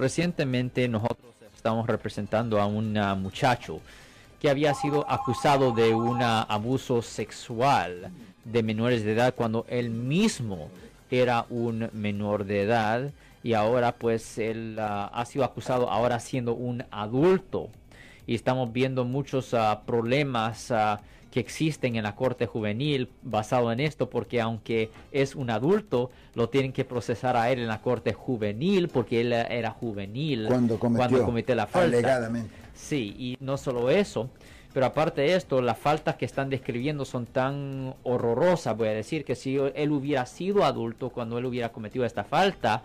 recientemente nosotros estamos representando a un ah, muchacho que había sido acusado de un ah, abuso sexual de menores de edad cuando él mismo era un menor de edad y ahora pues él ah, ha sido acusado ahora siendo un adulto y estamos viendo muchos problemas que existen en la corte juvenil basado en esto, porque aunque es un adulto, lo tienen que procesar a él en la corte juvenil, porque él era juvenil cuando cometió, la falta. Alegadamente. Sí, y no solo eso, pero aparte de esto, las faltas que están describiendo son tan horrorosas, voy a decir, que si él hubiera sido adulto cuando él hubiera cometido esta falta,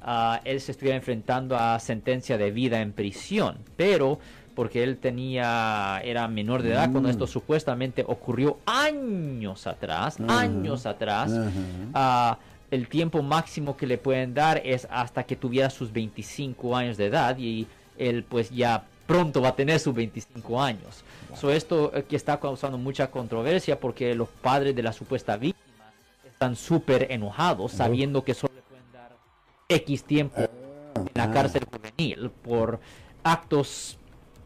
ah, él se estuviera enfrentando a sentencia de vida en prisión. Pero porque él tenía era menor de edad cuando esto mm. supuestamente ocurrió años atrás, años atrás. Ah, el tiempo máximo que le pueden dar es hasta que tuviera sus 25 años de edad y él pues ya pronto va a tener sus 25 años. So, esto eh, que está causando mucha controversia porque los padres de la supuesta víctima están súper enojados sabiendo que solo le pueden dar X tiempo ah, en la cárcel juvenil por actos